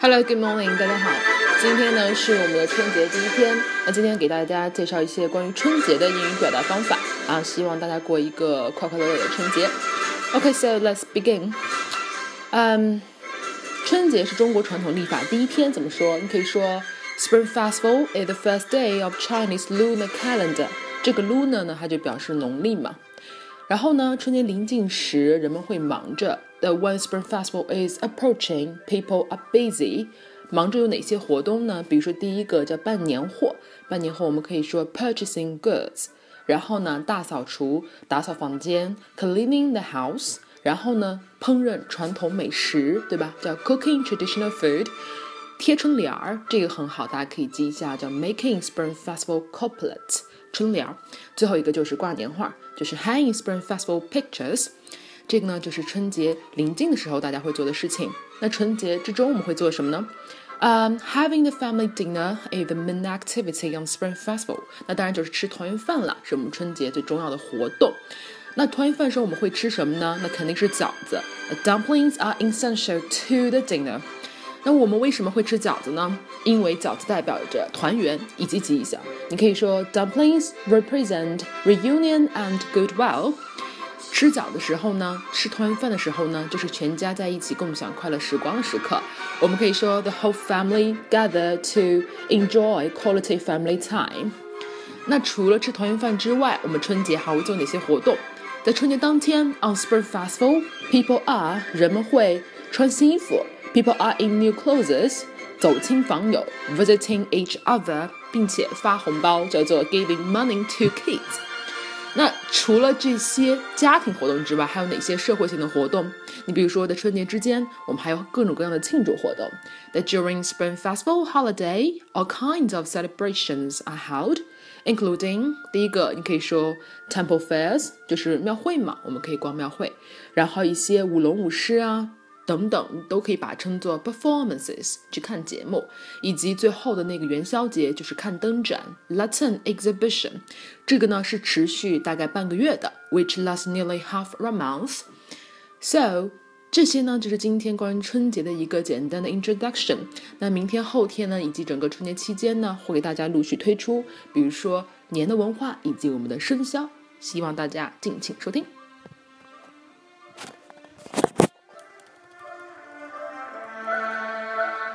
Hello, good morning，大家好。今天呢是我们的春节第一天，那今天给大家介绍一些关于春节的英语表达方法啊，希望大家过一个快快乐乐的春节。OK，so let's begin. 嗯，春节是中国传统历法第一天，怎么说？你可以说 Spring Festival is the first day of Chinese lunar calendar。这个 lunar 呢，它就表示农历嘛。然后呢，春节临近时，人们会忙着。The one spring Festival is approaching, people are busy. 忙着有哪些活动呢？比如说第一个叫办年货，办年货我们可以说 purchasing goods。然后呢，大扫除，打扫房间，cleaning the house。然后呢，烹饪传统美食，对吧？叫 cooking traditional food。贴春联儿，这个很好，大家可以记一下，叫 making Spring Festival couplets。春联儿，最后一个就是挂年画，就是 hanging Spring Festival pictures。这个呢，就是春节临近的时候大家会做的事情。那春节之中我们会做什么呢？嗯，having the family dinner is the main activity on Spring Festival。那当然就是吃团圆饭了，是我们春节最重要的活动。那团圆饭时候我们会吃什么呢？那肯定是饺子。Dumplings are essential to the dinner。 那我们为什么会吃饺子呢？因为饺子代表着团圆以及吉祥。你可以说，Dumplings represent reunion and goodwill。吃饺的时候呢，吃团圆饭的时候呢，就是全家在一起共享快乐时光的时刻。我们可以说，the whole family gather to enjoy quality family time。那除了吃团圆饭之外，我们春节还会做哪些活动？在春节当天，on Spring Festival，people are 人们会穿新衣服，people are in new clothes，走亲访友，visiting each other，并且发红包，叫做 giving money to kids。那除了这些家庭活动之外，还有哪些社会性的活动？你比如说，在春节之间，我们还有各种各样的庆祝活动。That during Spring Festival holiday, all kinds of celebrations are held, including 第一个，你可以说 temple fairs，就是庙会嘛，我们可以逛庙会。然后一些舞龙舞狮啊。等等，都可以把它称作 performances 去看节目，以及最后的那个元宵节就是看灯展 Latin exhibition，这个呢是持续大概半个月的，which lasts nearly half a month。So 这些呢就是今天关于春节的一个简单的 introduction。那明天、后天呢，以及整个春节期间呢，会给大家陆续推出，比如说年的文化以及我们的生肖，希望大家敬请收听。